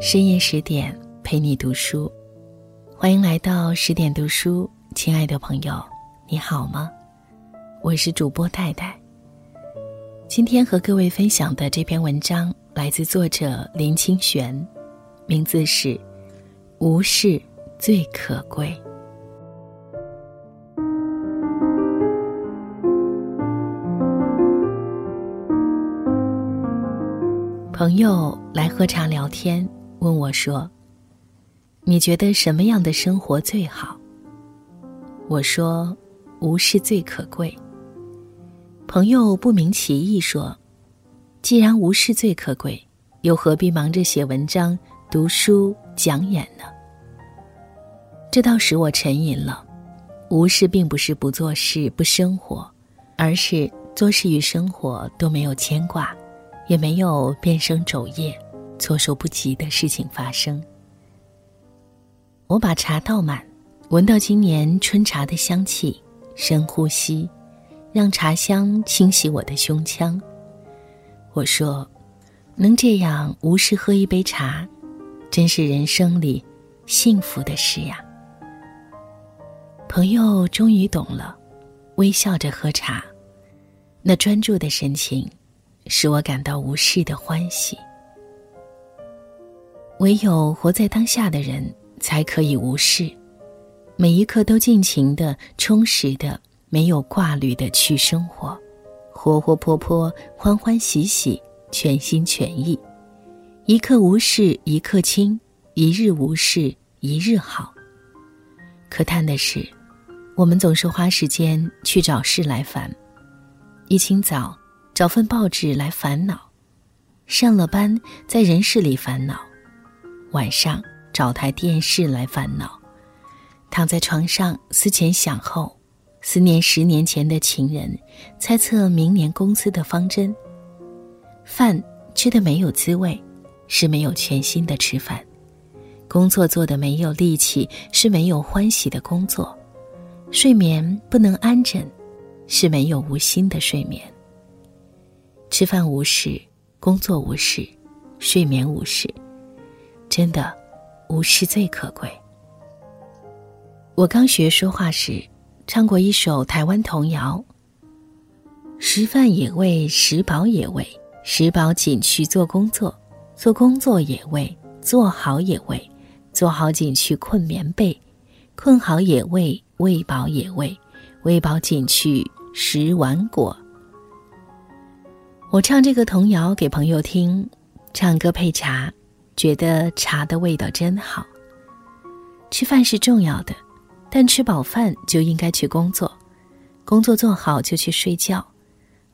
深夜十点陪你读书，欢迎来到十点读书，亲爱的朋友，你好吗？我是主播戴戴。今天和各位分享的这篇文章来自作者林清玄，名字是《无事最可贵》。朋友来喝茶聊天，问我说：“你觉得什么样的生活最好？”我说：“无事最可贵。”朋友不明其意说：“既然无事最可贵，又何必忙着写文章、读书、讲演呢？”这倒使我沉吟了。无事并不是不做事、不生活，而是做事与生活都没有牵挂。也没有变生昼夜、措手不及的事情发生。我把茶倒满，闻到今年春茶的香气，深呼吸，让茶香清洗我的胸腔。我说：“能这样无事喝一杯茶，真是人生里幸福的事呀。”朋友终于懂了，微笑着喝茶，那专注的神情。使我感到无事的欢喜。唯有活在当下的人，才可以无事，每一刻都尽情的、充实的、没有挂虑的去生活，活活泼泼、欢欢喜喜、全心全意。一刻无事一刻轻，一日无事一日好。可叹的是，我们总是花时间去找事来烦，一清早。找份报纸来烦恼，上了班在人事里烦恼，晚上找台电视来烦恼，躺在床上思前想后，思念十年前的情人，猜测明年公司的方针。饭吃的没有滋味，是没有全心的吃饭；工作做的没有力气，是没有欢喜的工作；睡眠不能安枕，是没有无心的睡眠。吃饭无事，工作无事，睡眠无事，真的，无事最可贵。我刚学说话时，唱过一首台湾童谣：“食饭也为食饱也为食饱紧去做工作，做工作也为做好也为做好紧去困棉被，困好也为喂饱也为喂饱紧去食完果。”我唱这个童谣给朋友听，唱歌配茶，觉得茶的味道真好。吃饭是重要的，但吃饱饭就应该去工作，工作做好就去睡觉。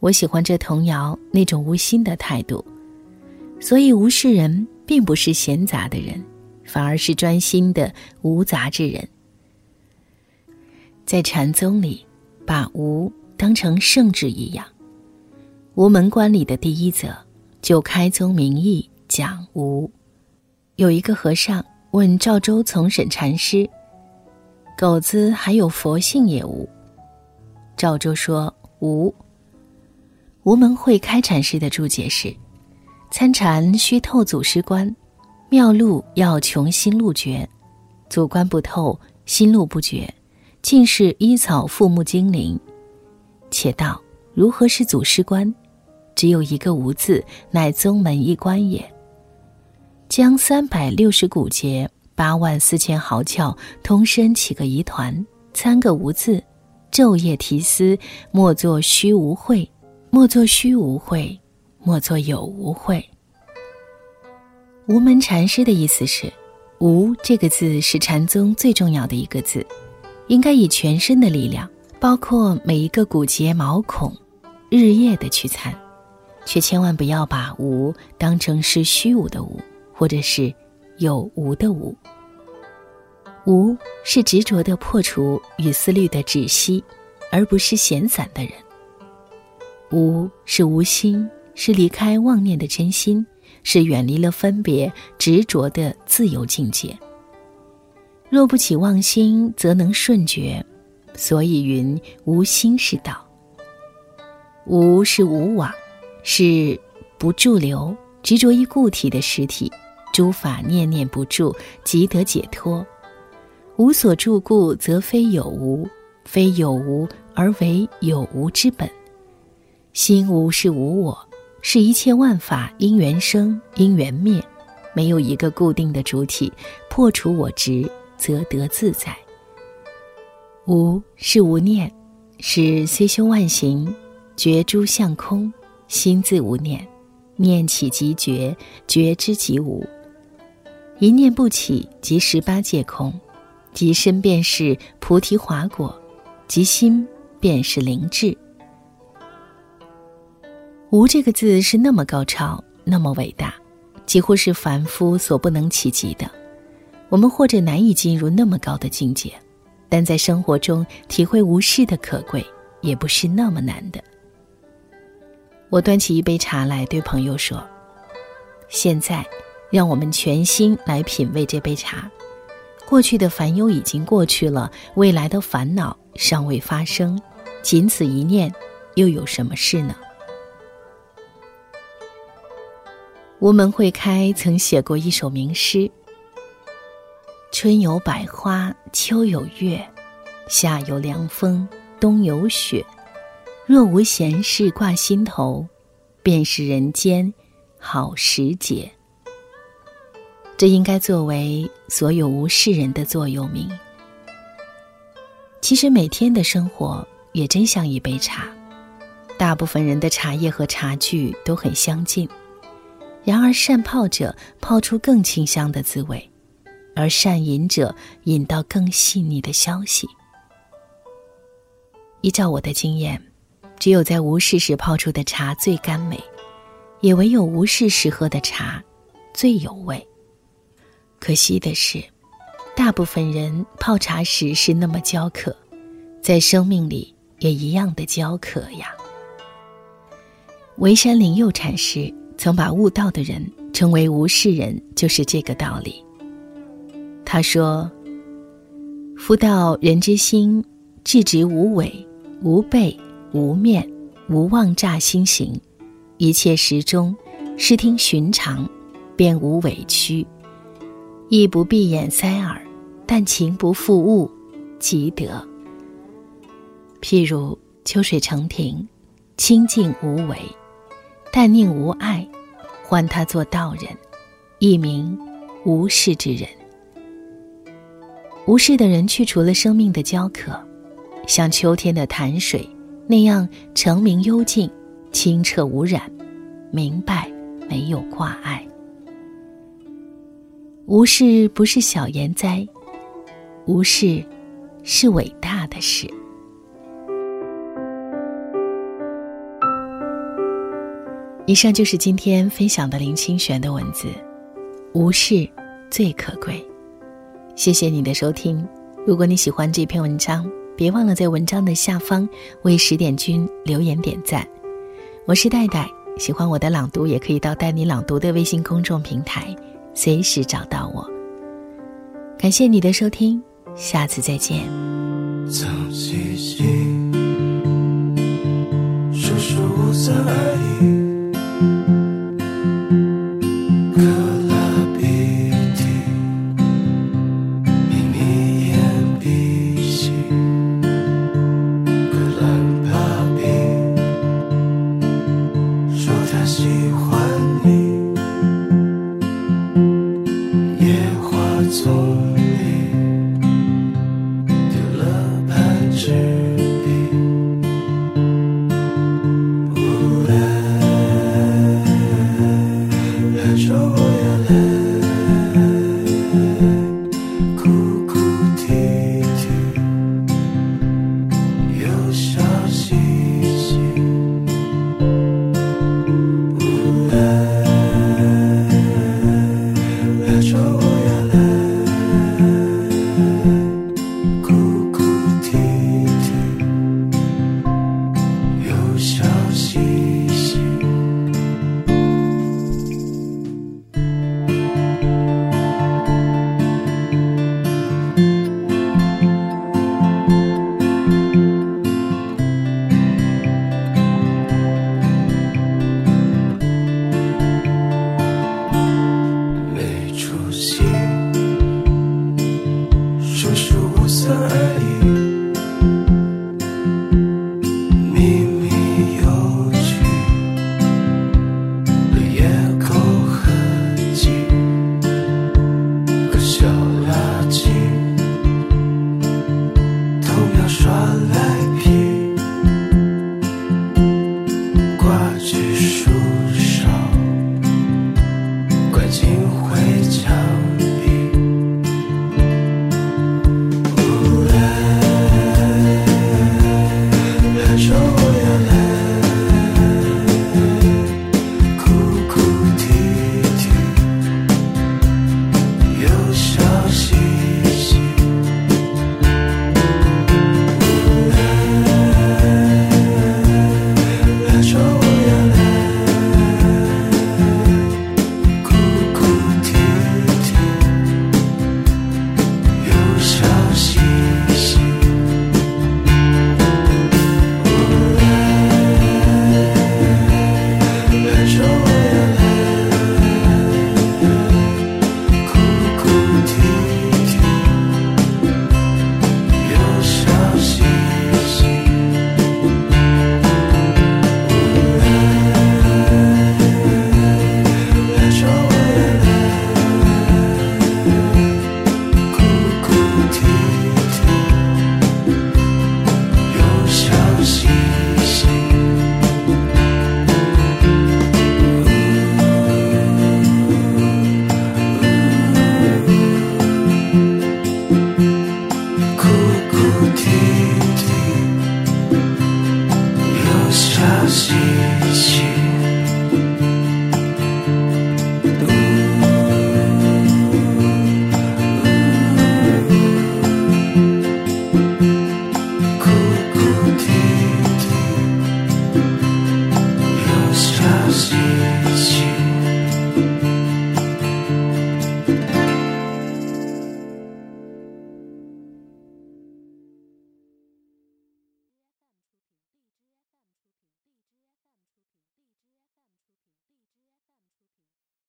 我喜欢这童谣那种无心的态度，所以无事人并不是闲杂的人，反而是专心的无杂之人。在禅宗里，把无当成圣旨一样。无门关里的第一则，就开宗明义讲无。有一个和尚问赵州从审禅师：“狗子还有佛性也无？”赵州说：“无。”无门会开禅师的注解是：“参禅须透祖师观，妙路要穷心路绝，祖观不透，心路不绝，尽是依草附木精灵。”且道如何是祖师观？只有一个无字，乃宗门一关也。将三百六十骨节、八万四千毫窍通身起个疑团，参个无字，昼夜提思，莫作虚无会，莫作虚无会，莫作有无会。无门禅师的意思是，无这个字是禅宗最重要的一个字，应该以全身的力量，包括每一个骨节毛孔，日夜的去参。却千万不要把无当成是虚无的无，或者是有无的无。无是执着的破除与思虑的止息，而不是闲散的人。无是无心，是离开妄念的真心，是远离了分别执着的自由境界。若不起妄心，则能顺觉，所以云无心是道。无是无往。是不驻留、执着于固体的实体，诸法念念不住，即得解脱。无所住故，则非有无；非有无而为有无之本。心无是无我，是一切万法因缘生，因缘灭，没有一个固定的主体。破除我执，则得自在。无是无念，是虽修万行，觉诸相空，心自无念，念起即觉，觉知即无。一念不起，即十八界空。即身便是菩提华果，即心便是灵智。无这个字是那么高超，那么伟大，几乎是凡夫所不能企及的。我们或者难以进入那么高的境界，但在生活中体会无事的可贵，也不是那么难的。我端起一杯茶来，对朋友说：“现在，让我们全心来品味这杯茶。”过去的烦忧已经过去了，未来的烦恼尚未发生，仅此一念，又有什么事呢？吴门会开曾写过一首名诗：“春有百花，秋有月，夏有凉风，冬有雪。若无闲事挂心头，便是人间好时节。”这应该作为所有无事人的座右铭。其实每天的生活也真像一杯茶，大部分人的茶叶和茶具都很相近，然而善泡者泡出更清香的滋味，而善饮者饮到更细腻的消息。依照我的经验，只有在无事时泡出的茶最甘美，也唯有无事时喝的茶最有味。可惜的是，大部分人泡茶时是那么焦渴，在生命里也一样的焦渴呀。沩山灵佑禅师曾把悟道的人称为无事人，就是这个道理。他说：“夫道人之心，至直无伪，无背，无面，无妄诈心行，一切时中，视听寻常，便无委屈。”亦不闭眼塞耳，但情不负物，即得。譬如秋水成亭，清净无为，但宁无爱，唤他做道人，一名无事之人。无事的人去除了生命的焦渴，像秋天的潭水那样澄明幽静、清澈无染，明白没有挂碍。无事不是小言哉，无事是伟大的事。以上就是今天分享的林清玄的文字，无事最可贵。谢谢你的收听。如果你喜欢这篇文章，别忘了在文章的下方为十点君留言点赞。我是戴戴，喜欢我的朗读也可以到带你朗读的微信公众平台。随时找到我。感谢你的收听，下次再见。早起起，世事无三二。